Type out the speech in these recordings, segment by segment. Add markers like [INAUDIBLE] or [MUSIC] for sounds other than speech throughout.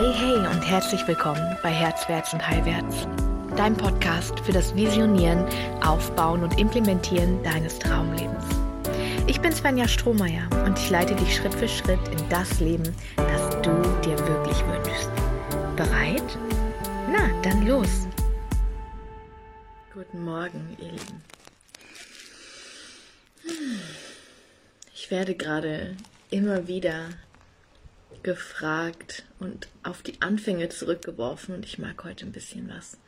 Hey, hey und herzlich willkommen bei Herzwärts und Heilwärts, dein Podcast für das Visionieren, Aufbauen und Implementieren deines Traumlebens. Ich bin Svenja Strohmeier und ich leite dich Schritt für Schritt in das Leben, das du dir wirklich wünschst. Bereit? Na, dann los! Guten Morgen, ihr Lieben. Ich werde gerade immer wieder gefragt und auf die Anfänge zurückgeworfen und ich mag heute ein bisschen was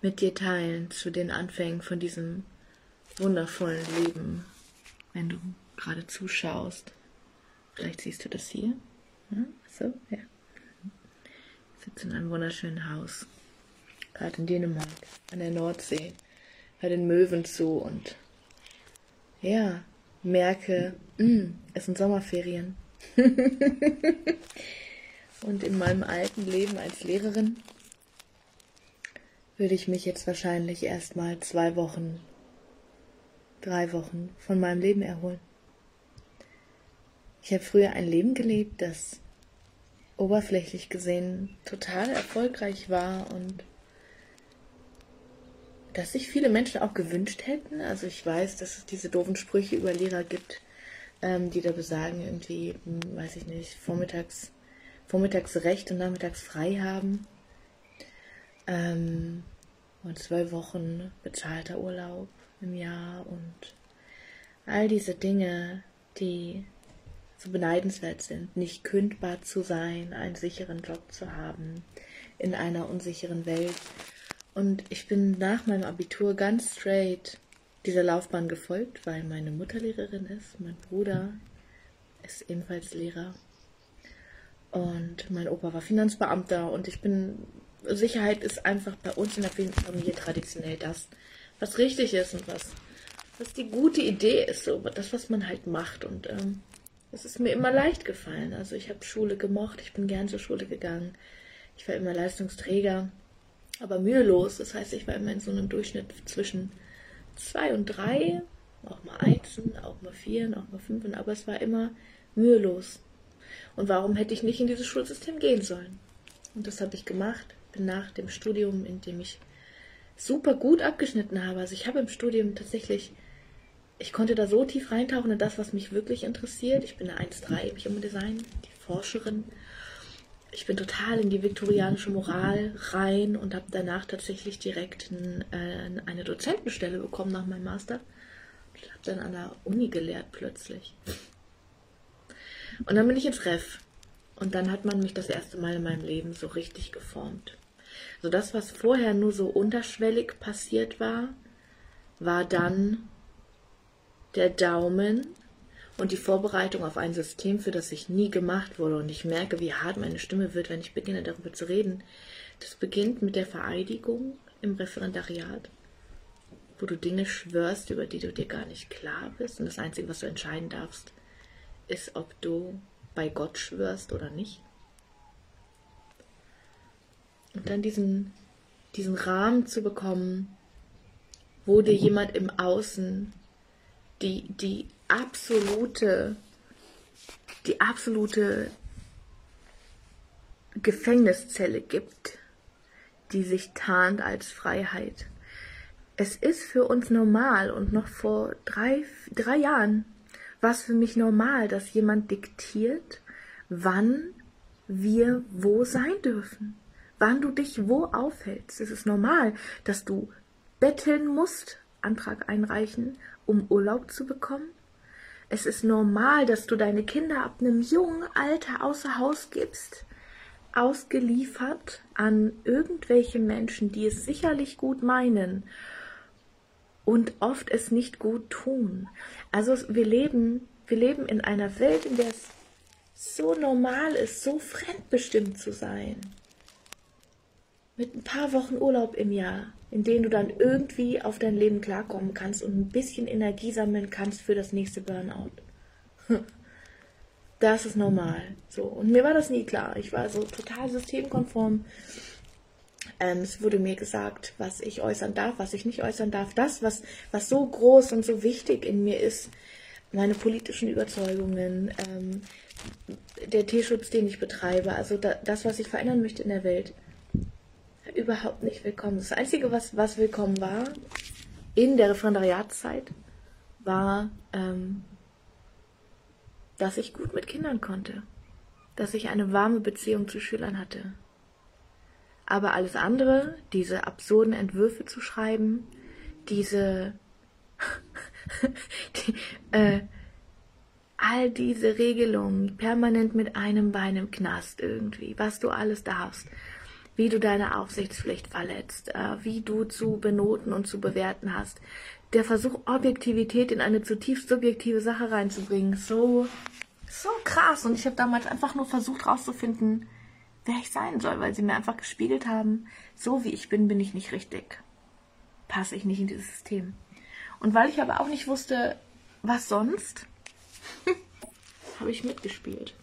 mit dir teilen zu den Anfängen von diesem wundervollen Leben, wenn du gerade zuschaust. Vielleicht siehst du das hier. Hm? So, ja. Ich sitze in einem wunderschönen Haus, gerade in Dänemark, an der Nordsee, bei den Möwen zu und ja, merke, mh, hm, es sind Sommerferien [LAUGHS] Und in meinem alten Leben als Lehrerin würde ich mich jetzt wahrscheinlich erstmal zwei Wochen, drei Wochen von meinem Leben erholen. Ich habe früher ein Leben gelebt, das oberflächlich gesehen total erfolgreich war und das sich viele Menschen auch gewünscht hätten. Also ich weiß, dass es diese doofen Sprüche über Lehrer gibt, ähm, die da besagen, irgendwie, hm, weiß ich nicht, vormittags, vormittags Recht und nachmittags frei haben. Ähm, und zwölf Wochen bezahlter Urlaub im Jahr und all diese Dinge, die so beneidenswert sind, nicht kündbar zu sein, einen sicheren Job zu haben in einer unsicheren Welt. Und ich bin nach meinem Abitur ganz straight dieser Laufbahn gefolgt, weil meine Mutter Lehrerin ist, mein Bruder ist ebenfalls Lehrer und mein Opa war Finanzbeamter und ich bin, Sicherheit ist einfach bei uns in der Familie traditionell das, was richtig ist und was, was die gute Idee ist, so das, was man halt macht und ähm, es ist mir immer leicht gefallen. Also ich habe Schule gemocht, ich bin gern zur Schule gegangen, ich war immer Leistungsträger, aber mühelos. Das heißt, ich war immer in so einem Durchschnitt zwischen zwei und drei, auch mal Einsen, auch mal Vieren, auch mal Fünfen, aber es war immer mühelos. Und warum hätte ich nicht in dieses Schulsystem gehen sollen? Und das habe ich gemacht. Bin nach dem Studium, in dem ich super gut abgeschnitten habe. Also ich habe im Studium tatsächlich, ich konnte da so tief reintauchen in das, was mich wirklich interessiert. Ich bin eine 1.3 im Human Design, die Forscherin ich bin total in die viktorianische Moral rein und habe danach tatsächlich direkt ein, äh, eine Dozentenstelle bekommen nach meinem Master. Ich habe dann an der Uni gelehrt plötzlich. Und dann bin ich ins Ref. Und dann hat man mich das erste Mal in meinem Leben so richtig geformt. So das, was vorher nur so unterschwellig passiert war, war dann der Daumen und die Vorbereitung auf ein System, für das ich nie gemacht wurde. Und ich merke, wie hart meine Stimme wird, wenn ich beginne, darüber zu reden. Das beginnt mit der Vereidigung im Referendariat, wo du Dinge schwörst, über die du dir gar nicht klar bist. Und das Einzige, was du entscheiden darfst, ist, ob du bei Gott schwörst oder nicht. Und dann diesen, diesen Rahmen zu bekommen, wo dir jemand im Außen die, die absolute, die absolute Gefängniszelle gibt, die sich tarnt als Freiheit. Es ist für uns normal und noch vor drei, drei Jahren war es für mich normal, dass jemand diktiert, wann wir wo sein dürfen, wann du dich wo aufhältst. Es ist normal, dass du betteln musst, Antrag einreichen, um Urlaub zu bekommen. Es ist normal, dass du deine Kinder ab einem jungen Alter außer Haus gibst, ausgeliefert an irgendwelche Menschen, die es sicherlich gut meinen und oft es nicht gut tun. Also wir leben, wir leben in einer Welt, in der es so normal ist, so fremdbestimmt zu sein. Mit ein paar Wochen Urlaub im Jahr, in denen du dann irgendwie auf dein Leben klarkommen kannst und ein bisschen Energie sammeln kannst für das nächste Burnout. [LAUGHS] Das ist normal. So. Und mir war das nie klar. Ich war so total systemkonform. Ähm, es wurde mir gesagt, was ich äußern darf, was ich nicht äußern darf. Das, was, was so groß und so wichtig in mir ist, meine politischen Überzeugungen, ähm, der Tierschutz, den ich betreibe, also da, das, was ich verändern möchte in der Welt, überhaupt nicht willkommen. Das Einzige, was, was willkommen war in der Referendariatszeit, war, ähm, dass ich gut mit Kindern konnte, dass ich eine warme Beziehung zu Schülern hatte. Aber alles andere, diese absurden Entwürfe zu schreiben, diese [LAUGHS] die, äh, all diese Regelungen permanent mit einem Bein im Knast irgendwie, was du alles darfst, wie du deine Aufsichtspflicht verletzt, äh, wie du zu benoten und zu bewerten hast. Der Versuch, Objektivität in eine zutiefst subjektive Sache reinzubringen, so, so krass. Und ich habe damals einfach nur versucht rauszufinden, wer ich sein soll, weil sie mir einfach gespiegelt haben, so wie ich bin, bin ich nicht richtig. Passe ich nicht in dieses System. Und weil ich aber auch nicht wusste, was sonst, [LAUGHS] habe ich mitgespielt.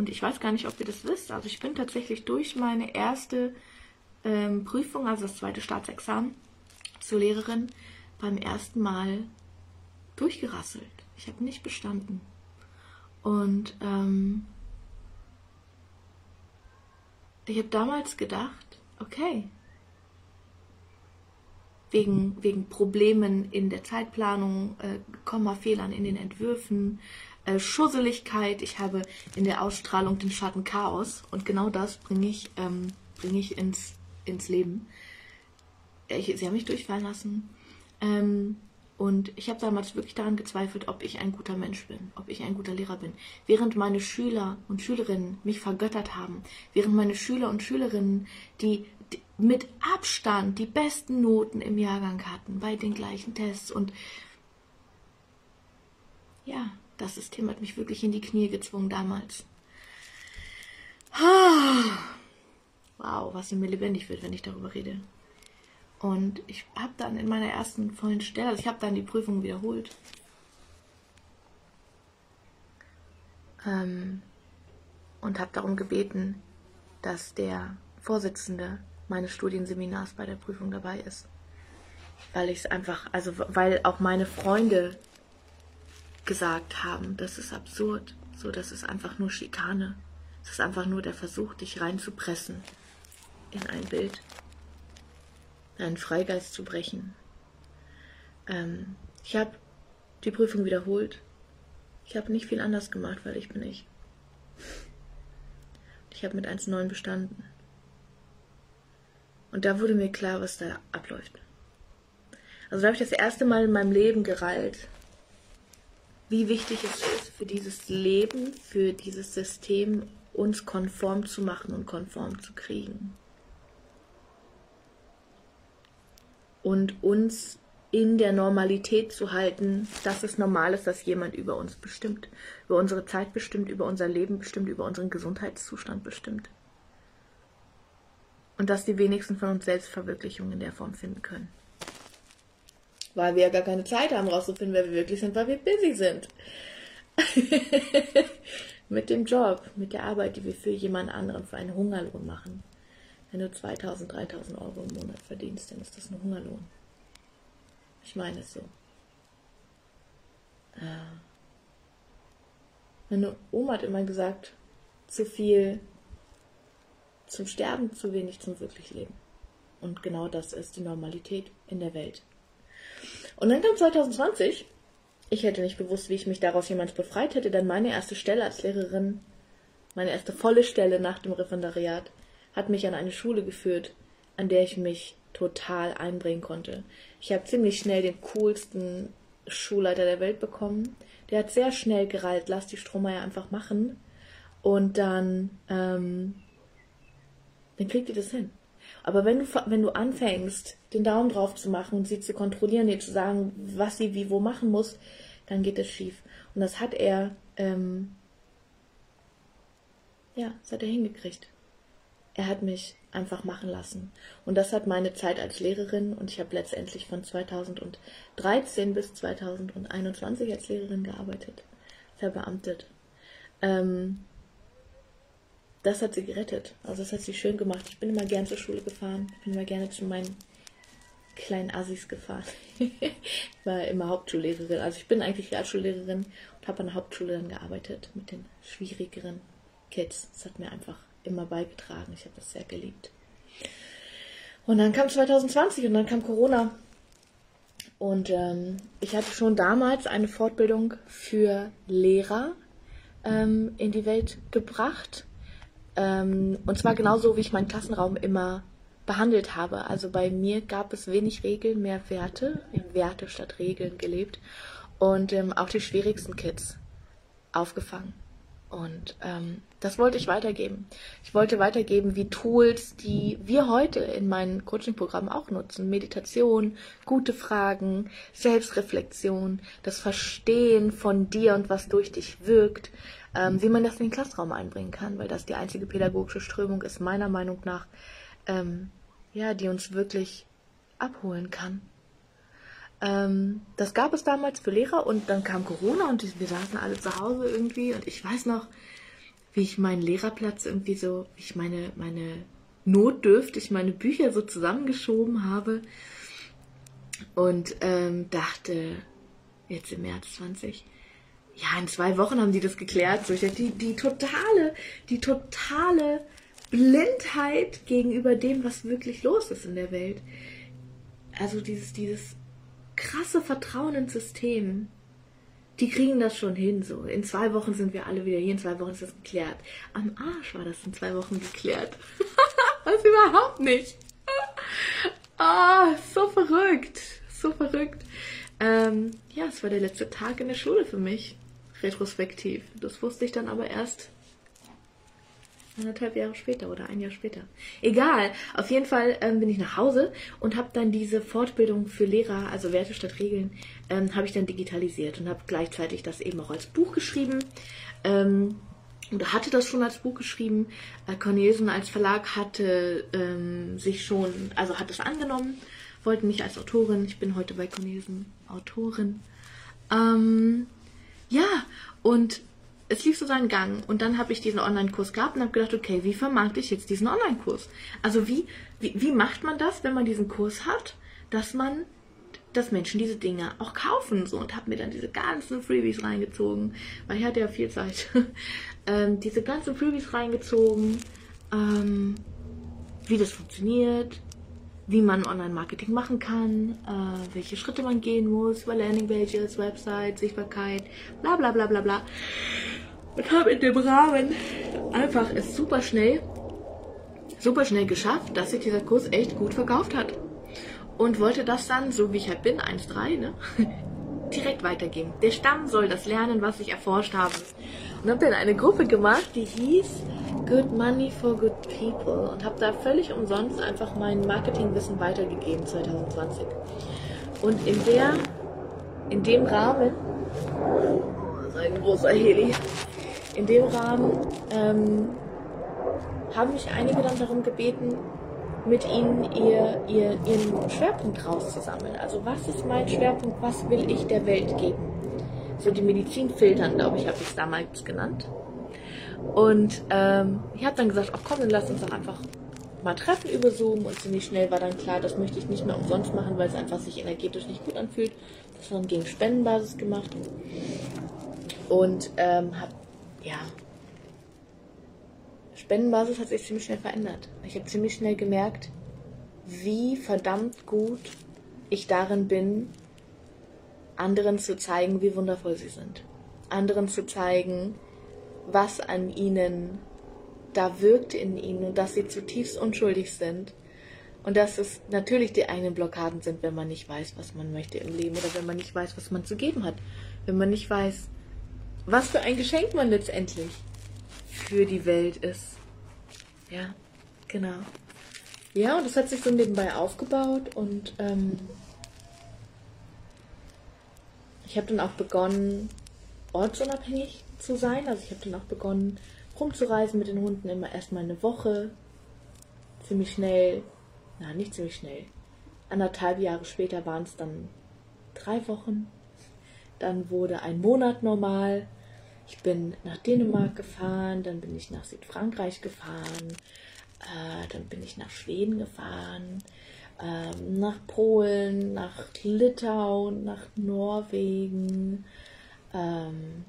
Und ich weiß gar nicht, ob ihr das wisst. Also ich bin tatsächlich durch meine erste ähm, Prüfung, also das zweite Staatsexamen zur Lehrerin, beim ersten Mal durchgerasselt. Ich habe nicht bestanden. Und ähm, ich habe damals gedacht, okay, wegen, wegen Problemen in der Zeitplanung, äh, Kommafehlern in den Entwürfen, äh, Schusseligkeit. Ich habe in der Ausstrahlung den Schatten Chaos und genau das bringe ich, ähm, bring ich ins, ins Leben. Ich, sie haben mich durchfallen lassen. Ähm, und ich habe damals wirklich daran gezweifelt, ob ich ein guter Mensch bin, ob ich ein guter Lehrer bin. Während meine Schüler und Schülerinnen mich vergöttert haben, während meine Schüler und Schülerinnen, die, die mit Abstand die besten Noten im Jahrgang hatten, bei den gleichen Tests. Und ja, das System hat mich wirklich in die Knie gezwungen damals. Wow, was in mir lebendig wird, wenn ich darüber rede. Und ich habe dann in meiner ersten vollen Stelle, also ich habe dann die Prüfung wiederholt. Ähm, und habe darum gebeten, dass der Vorsitzende meines Studienseminars bei der Prüfung dabei ist. Weil ich es einfach, also weil auch meine Freunde gesagt haben, das ist absurd, so das ist einfach nur Schikane. Es ist einfach nur der Versuch, dich reinzupressen in ein Bild einen Freigeist zu brechen. Ähm, ich habe die Prüfung wiederholt. Ich habe nicht viel anders gemacht, weil ich bin ich. Ich habe mit 1,9 bestanden. Und da wurde mir klar, was da abläuft. Also da habe ich das erste Mal in meinem Leben gereilt, wie wichtig es ist für dieses Leben, für dieses System, uns konform zu machen und konform zu kriegen. und uns in der Normalität zu halten, dass es normal ist, dass jemand über uns bestimmt, über unsere Zeit bestimmt, über unser Leben bestimmt, über unseren Gesundheitszustand bestimmt. Und dass die wenigsten von uns Selbstverwirklichung in der Form finden können. Weil wir ja gar keine Zeit haben, rauszufinden, wer wir wirklich sind, weil wir busy sind. [LAUGHS] mit dem Job, mit der Arbeit, die wir für jemand anderen, für einen Hungerlohn machen. Wenn du 2000, 3000 Euro im Monat verdienst, dann ist das ein Hungerlohn. Ich meine es so. Äh, meine Oma hat immer gesagt, zu viel zum Sterben, zu wenig zum wirklich Leben. Und genau das ist die Normalität in der Welt. Und dann kam 2020. Ich hätte nicht gewusst, wie ich mich daraus jemals befreit hätte, denn meine erste Stelle als Lehrerin, meine erste volle Stelle nach dem Referendariat, hat mich an eine Schule geführt, an der ich mich total einbringen konnte. Ich habe ziemlich schnell den coolsten Schulleiter der Welt bekommen. Der hat sehr schnell gereilt, lass die Strohmeier einfach machen. Und dann, ähm, dann kriegt ihr das hin. Aber wenn du, wenn du anfängst, den Daumen drauf zu machen und sie zu kontrollieren, ihr zu sagen, was sie wie wo machen muss, dann geht es schief. Und das hat er, ähm, ja, das hat er hingekriegt er hat mich einfach machen lassen. Und das hat meine Zeit als Lehrerin und ich habe letztendlich von 2013 bis 2021 als Lehrerin gearbeitet, verbeamtet. Ähm, das hat sie gerettet. Also das hat sie schön gemacht. Ich bin immer gern zur Schule gefahren. Ich bin immer gerne zu meinen kleinen Assis gefahren. [LAUGHS] War immer Hauptschullehrerin. Also ich bin eigentlich Realschullehrerin und habe an der Hauptschule dann gearbeitet mit den schwierigeren Kids. Das hat mir einfach immer beigetragen. Ich habe das sehr geliebt. Und dann kam 2020 und dann kam Corona. Und ähm, ich hatte schon damals eine Fortbildung für Lehrer ähm, in die Welt gebracht. Ähm, und zwar genauso, wie ich meinen Klassenraum immer behandelt habe. Also bei mir gab es wenig Regeln, mehr Werte, in Werte statt Regeln gelebt und ähm, auch die schwierigsten Kids aufgefangen. Und ähm, das wollte ich weitergeben. Ich wollte weitergeben, wie Tools, die wir heute in meinen Coaching-Programmen auch nutzen. Meditation, gute Fragen, Selbstreflexion, das Verstehen von dir und was durch dich wirkt, ähm, wie man das in den Klassraum einbringen kann, weil das die einzige pädagogische Strömung ist, meiner Meinung nach, ähm, ja, die uns wirklich abholen kann. Ähm, das gab es damals für Lehrer und dann kam Corona und wir saßen alle zu Hause irgendwie und ich weiß noch, wie ich meinen Lehrerplatz irgendwie so, wie ich meine, meine notdürftig meine Bücher so zusammengeschoben habe und ähm, dachte, jetzt im März 20, ja, in zwei Wochen haben die das geklärt. So, die, die totale, die totale Blindheit gegenüber dem, was wirklich los ist in der Welt. Also dieses, dieses krasse Vertrauen ins System. Die kriegen das schon hin, so. In zwei Wochen sind wir alle wieder hier, in zwei Wochen ist das geklärt. Am Arsch war das in zwei Wochen geklärt. was [LAUGHS] überhaupt nicht. [LAUGHS] Ah, so verrückt. So verrückt. Ähm, ja, es war der letzte Tag in der Schule für mich. Retrospektiv. Das wusste ich dann aber erst anderthalb Jahre später oder ein Jahr später. Egal, auf jeden Fall ähm, bin ich nach Hause und habe dann diese Fortbildung für Lehrer, also Werte statt Regeln, ähm, habe ich dann digitalisiert und habe gleichzeitig das eben auch als Buch geschrieben. Ähm, oder hatte das schon als Buch geschrieben. Äh, Cornelsen als Verlag hatte ähm, sich schon, also hat es angenommen, wollte mich als Autorin. Ich bin heute bei Cornelsen Autorin. Ähm, ja, und es lief so seinen Gang. Und dann habe ich diesen Online-Kurs gehabt und habe gedacht, okay, wie vermarkte ich jetzt diesen Online-Kurs? Also wie, wie, wie macht man das, wenn man diesen Kurs hat, dass man, dass Menschen diese Dinge auch kaufen? So und habe mir dann diese ganzen Freebies reingezogen, weil ich hatte ja viel Zeit, [LAUGHS] ähm, diese ganzen Freebies reingezogen, ähm, wie das funktioniert, wie man Online-Marketing machen kann, äh, welche Schritte man gehen muss, über Landingpages, Website, Sichtbarkeit, bla bla bla bla bla und habe in dem Rahmen einfach es super schnell, super schnell geschafft, dass sich dieser Kurs echt gut verkauft hat. Und wollte das dann, so wie ich halt bin, 1.3, ne, [LAUGHS] direkt weitergeben. Der Stamm soll das lernen, was ich erforscht habe. Und habe dann eine Gruppe gemacht, die hieß Good Money for Good People und habe da völlig umsonst einfach mein Marketingwissen weitergegeben 2020. Und in der, in dem Rahmen, oh, ein großer Heli, in dem Rahmen ähm, haben mich einige dann darum gebeten, mit ihnen ihr, ihr, ihren Schwerpunkt rauszusammeln. Also was ist mein Schwerpunkt, was will ich der Welt geben? So die Medizin filtern, glaube ich, habe ich es damals genannt. Und ähm, ich habe dann gesagt, ach komm, dann lass uns doch einfach mal treffen über Zoom und ziemlich schnell war dann klar, das möchte ich nicht mehr umsonst machen, weil es einfach sich energetisch nicht gut anfühlt. Das war dann gegen Spendenbasis gemacht und ähm, habe ja, Spendenbasis hat sich ziemlich schnell verändert. Ich habe ziemlich schnell gemerkt, wie verdammt gut ich darin bin, anderen zu zeigen, wie wundervoll sie sind. Anderen zu zeigen, was an ihnen da wirkt in ihnen und dass sie zutiefst unschuldig sind. Und dass es natürlich die eigenen Blockaden sind, wenn man nicht weiß, was man möchte im Leben oder wenn man nicht weiß, was man zu geben hat. Wenn man nicht weiß, was für ein Geschenk man letztendlich für die Welt ist. Ja, genau. Ja, und das hat sich so nebenbei aufgebaut und ähm, ich habe dann auch begonnen, ortsunabhängig zu sein. Also ich habe dann auch begonnen, rumzureisen mit den Hunden immer erstmal eine Woche. Ziemlich schnell, na nicht ziemlich schnell. Anderthalb Jahre später waren es dann drei Wochen. Dann wurde ein Monat normal. Ich bin nach Dänemark gefahren, dann bin ich nach Südfrankreich gefahren, äh, dann bin ich nach Schweden gefahren, äh, nach Polen, nach Litauen, nach Norwegen, ähm,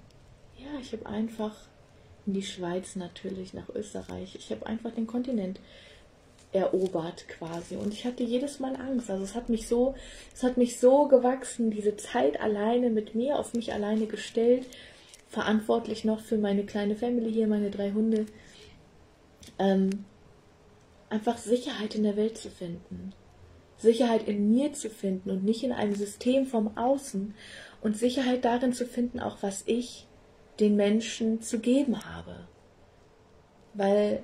ja, ich habe einfach in die Schweiz natürlich, nach Österreich. Ich habe einfach den Kontinent erobert quasi. Und ich hatte jedes Mal Angst. Also es hat mich so, es hat mich so gewachsen, diese Zeit alleine mit mir, auf mich alleine gestellt, verantwortlich noch für meine kleine Family hier, meine drei Hunde. Ähm, einfach Sicherheit in der Welt zu finden. Sicherheit in mir zu finden und nicht in einem System vom Außen. Und Sicherheit darin zu finden, auch was ich den Menschen zu geben habe. Weil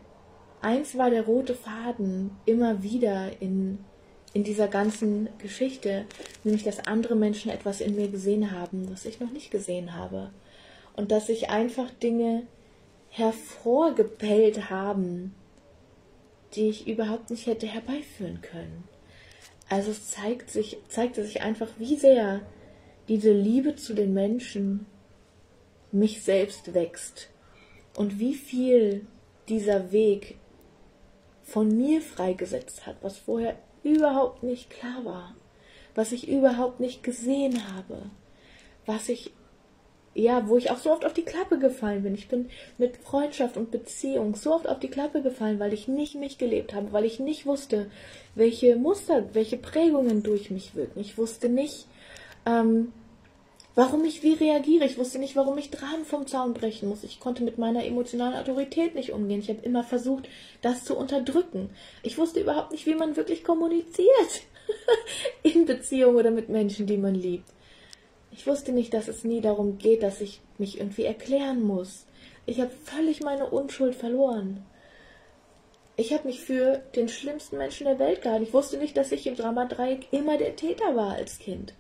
eins war der rote Faden immer wieder in, in dieser ganzen Geschichte, nämlich dass andere Menschen etwas in mir gesehen haben, was ich noch nicht gesehen habe. Und dass sich einfach Dinge hervorgepellt haben, die ich überhaupt nicht hätte herbeiführen können. Also es zeigt sich, zeigte sich einfach, wie sehr diese Liebe zu den Menschen mich selbst wächst und wie viel dieser Weg von mir freigesetzt hat, was vorher überhaupt nicht klar war, was ich überhaupt nicht gesehen habe, was ich ja, wo ich auch so oft auf die Klappe gefallen bin. Ich bin mit Freundschaft und Beziehung so oft auf die Klappe gefallen, weil ich nicht mich gelebt habe, weil ich nicht wusste, welche Muster, welche Prägungen durch mich wirken. Ich wusste nicht, ähm, warum ich wie reagiere. Ich wusste nicht, warum ich Dramen vom Zaun brechen muss. Ich konnte mit meiner emotionalen Autorität nicht umgehen. Ich habe immer versucht, das zu unterdrücken. Ich wusste überhaupt nicht, wie man wirklich kommuniziert [LAUGHS] in Beziehung oder mit Menschen, die man liebt. Ich wusste nicht, dass es nie darum geht, dass ich mich irgendwie erklären muss. Ich habe völlig meine Unschuld verloren. Ich habe mich für den schlimmsten Menschen der Welt gehalten. Ich wusste nicht, dass ich im Dramadreieck immer der Täter war als Kind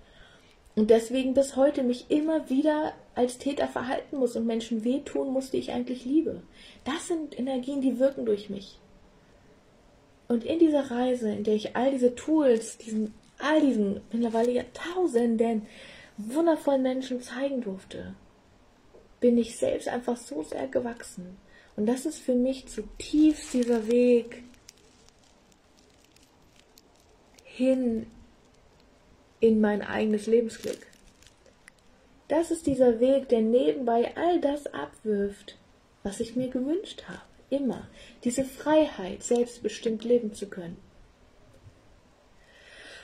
und deswegen bis heute mich immer wieder als Täter verhalten muss und Menschen wehtun muss, die ich eigentlich liebe. Das sind Energien, die wirken durch mich. Und in dieser Reise, in der ich all diese Tools, diesen, all diesen mittlerweile Jahrtausenden wundervollen Menschen zeigen durfte, bin ich selbst einfach so sehr gewachsen. Und das ist für mich zutiefst dieser Weg hin in mein eigenes Lebensglück. Das ist dieser Weg, der nebenbei all das abwirft, was ich mir gewünscht habe. Immer. Diese Freiheit, selbstbestimmt leben zu können.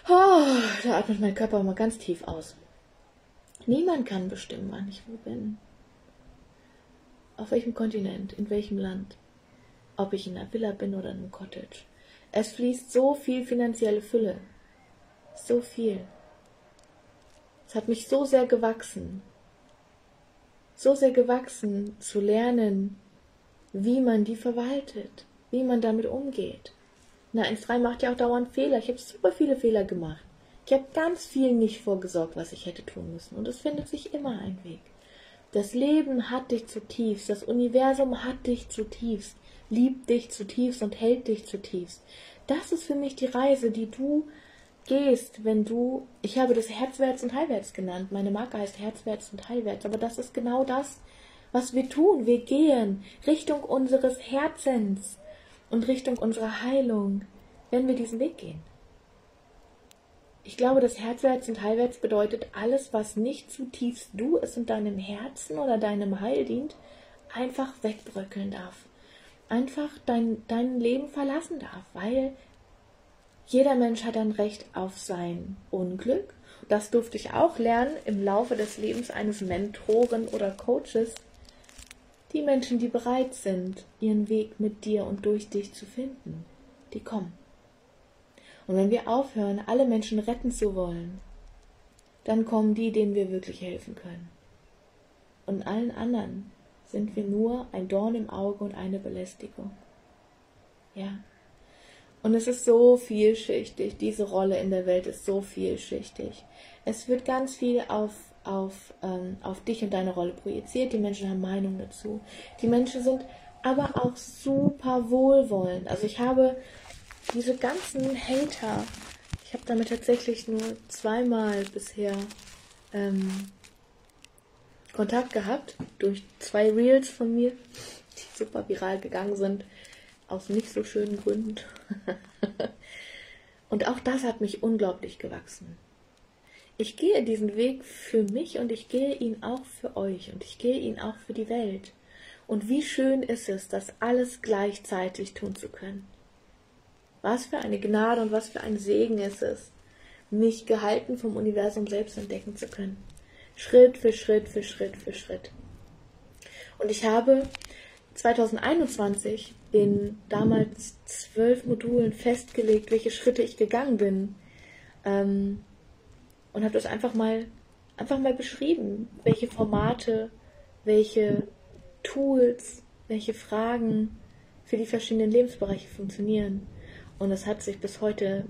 Oh, da atmet mein Körper mal ganz tief aus. Niemand kann bestimmen, wann ich wo bin. Auf welchem Kontinent, in welchem Land. Ob ich in einer Villa bin oder in einem Cottage. Es fließt so viel finanzielle Fülle. So viel. Es hat mich so sehr gewachsen, so sehr gewachsen zu lernen, wie man die verwaltet, wie man damit umgeht. Na, 1.3 macht ja auch dauernd Fehler. Ich habe super viele Fehler gemacht. Ich habe ganz viel nicht vorgesorgt, was ich hätte tun müssen. Und es findet sich immer ein Weg. Das Leben hat dich zutiefst, das Universum hat dich zutiefst, liebt dich zutiefst und hält dich zutiefst. Das ist für mich die Reise, die du gehst, wenn du, ich habe das Herzwärts und Heilwärts genannt, meine Marke heißt Herzwärts und Heilwärts, aber das ist genau das, was wir tun. Wir gehen Richtung unseres Herzens und Richtung unserer Heilung, wenn wir diesen Weg gehen. Ich glaube, das Herzwärts und Heilwärts bedeutet alles, was nicht zutiefst du es und deinem Herzen oder deinem Heil dient, einfach wegbröckeln darf. Einfach dein, dein Leben verlassen darf, weil jeder Mensch hat ein Recht auf sein Unglück. Das durfte ich auch lernen im Laufe des Lebens eines Mentoren oder Coaches. Die Menschen, die bereit sind, ihren Weg mit dir und durch dich zu finden, die kommen. Und wenn wir aufhören, alle Menschen retten zu wollen, dann kommen die, denen wir wirklich helfen können. Und allen anderen sind wir nur ein Dorn im Auge und eine Belästigung. Ja, und es ist so vielschichtig. Diese Rolle in der Welt ist so vielschichtig. Es wird ganz viel auf, auf, ähm, auf dich und deine Rolle projiziert. Die Menschen haben Meinung dazu. Die Menschen sind aber auch super wohlwollend. Also ich habe diese ganzen Hater, ich habe damit tatsächlich nur zweimal bisher ähm, Kontakt gehabt durch zwei Reels von mir, die super viral gegangen sind aus nicht so schönen Gründen. [LAUGHS] Und auch das hat mich unglaublich gewachsen. Ich gehe diesen Weg für mich und ich gehe ihn auch für euch und ich gehe ihn auch für die Welt. Und wie schön ist es, das alles gleichzeitig tun zu können. Was für eine Gnade und was für ein Segen ist es, mich gehalten vom Universum selbst entdecken zu können. Schritt für Schritt für Schritt für Schritt. Und ich habe 2021 in damals zwölf Modulen festgelegt, welche Schritte ich gegangen bin. Ähm, und habe das einfach mal, einfach mal beschrieben, welche Formate, welche Tools, welche Fragen für die verschiedenen Lebensbereiche funktionieren. Und es hat sich bis heute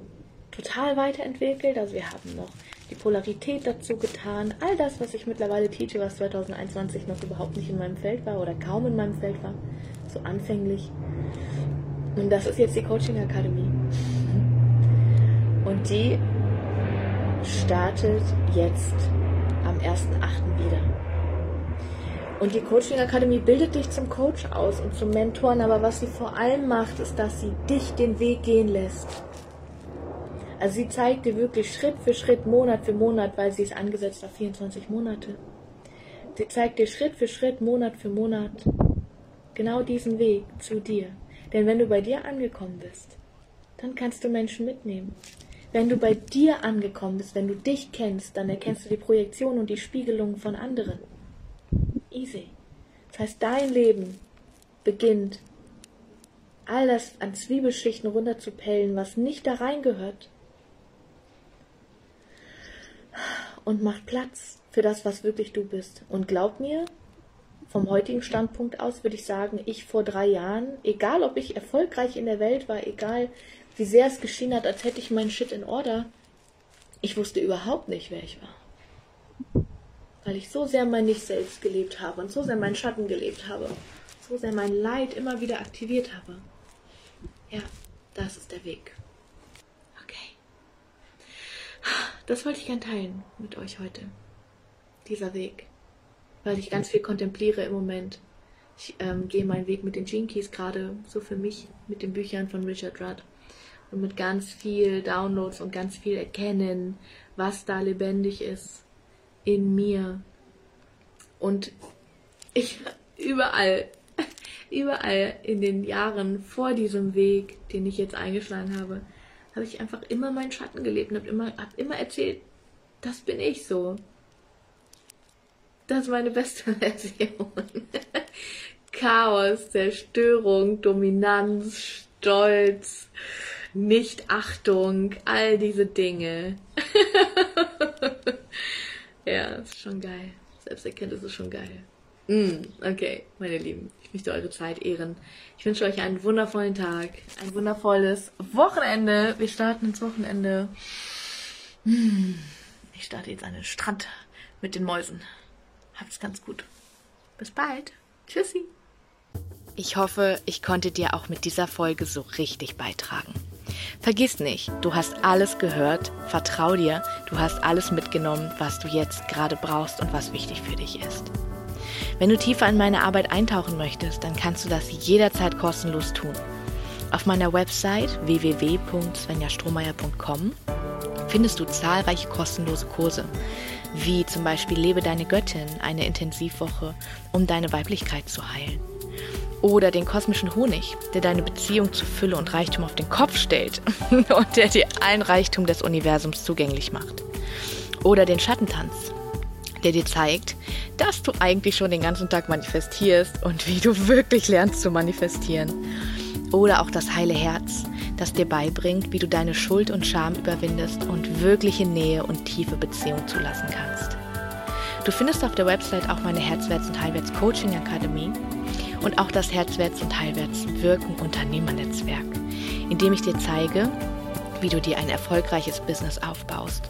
total weiterentwickelt. Also wir haben noch die Polarität dazu getan. All das, was ich mittlerweile teache, was 2021 noch überhaupt nicht in meinem Feld war oder kaum in meinem Feld war, so anfänglich. Und das ist jetzt die Coaching Akademie. Und die startet jetzt am 1.8. wieder. Und die Coaching Akademie bildet dich zum Coach aus und zum Mentoren, aber was sie vor allem macht, ist, dass sie dich den Weg gehen lässt. Also sie zeigt dir wirklich Schritt für Schritt, Monat für Monat, weil sie ist angesetzt auf 24 Monate. Sie zeigt dir Schritt für Schritt, Monat für Monat genau diesen Weg zu dir. Denn wenn du bei dir angekommen bist, dann kannst du Menschen mitnehmen. Wenn du bei dir angekommen bist, wenn du dich kennst, dann erkennst du die Projektion und die Spiegelung von anderen. Easy. Das heißt, dein Leben beginnt, all das an Zwiebelschichten runterzupellen, was nicht da reingehört. Und macht Platz für das, was wirklich du bist. Und glaub mir, vom heutigen Standpunkt aus würde ich sagen, ich vor drei Jahren, egal ob ich erfolgreich in der Welt war, egal wie sehr es geschehen hat, als hätte ich meinen Shit in Order. Ich wusste überhaupt nicht, wer ich war. Weil ich so sehr mein Nicht selbst gelebt habe und so sehr meinen Schatten gelebt habe. So sehr mein Leid immer wieder aktiviert habe. Ja, das ist der Weg. Okay. Das wollte ich gern teilen mit euch heute. Dieser Weg. Weil ich ganz viel kontempliere im Moment. Ich ähm, gehe meinen Weg mit den Keys gerade so für mich mit den Büchern von Richard Rudd und mit ganz viel Downloads und ganz viel Erkennen, was da lebendig ist in mir. Und ich überall, [LAUGHS] überall in den Jahren vor diesem Weg, den ich jetzt eingeschlagen habe, habe ich einfach immer meinen Schatten gelebt und habe immer, hab immer erzählt, das bin ich so. Das ist meine beste [LAUGHS] Version. Chaos, Zerstörung, Dominanz, Stolz, Nichtachtung, all diese Dinge. [LAUGHS] ja, ist schon geil. Selbsterkenntnis ist schon geil. Mm, okay, meine Lieben, ich möchte eure Zeit ehren. Ich wünsche euch einen wundervollen Tag, ein wundervolles Wochenende. Wir starten ins Wochenende. Mm, ich starte jetzt an den Strand mit den Mäusen. Habt's ganz gut. Bis bald. Tschüssi. Ich hoffe, ich konnte dir auch mit dieser Folge so richtig beitragen. Vergiss nicht, du hast alles gehört, vertrau dir, du hast alles mitgenommen, was du jetzt gerade brauchst und was wichtig für dich ist. Wenn du tiefer in meine Arbeit eintauchen möchtest, dann kannst du das jederzeit kostenlos tun. Auf meiner Website www.svenjastrohmeier.com findest du zahlreiche kostenlose Kurse, wie zum Beispiel Lebe deine Göttin, eine Intensivwoche, um deine Weiblichkeit zu heilen oder den kosmischen Honig, der deine Beziehung zu Fülle und Reichtum auf den Kopf stellt [LAUGHS] und der dir allen Reichtum des Universums zugänglich macht. Oder den Schattentanz, der dir zeigt, dass du eigentlich schon den ganzen Tag manifestierst und wie du wirklich lernst zu manifestieren. Oder auch das heile Herz, das dir beibringt, wie du deine Schuld und Scham überwindest und wirkliche Nähe und tiefe Beziehung zulassen kannst. Du findest auf der Website auch meine Herzwärts- und Heilwärts Coaching Akademie und auch das Herzwärts- und Heilwärts-Wirken Unternehmernetzwerk, in dem ich dir zeige, wie du dir ein erfolgreiches Business aufbaust.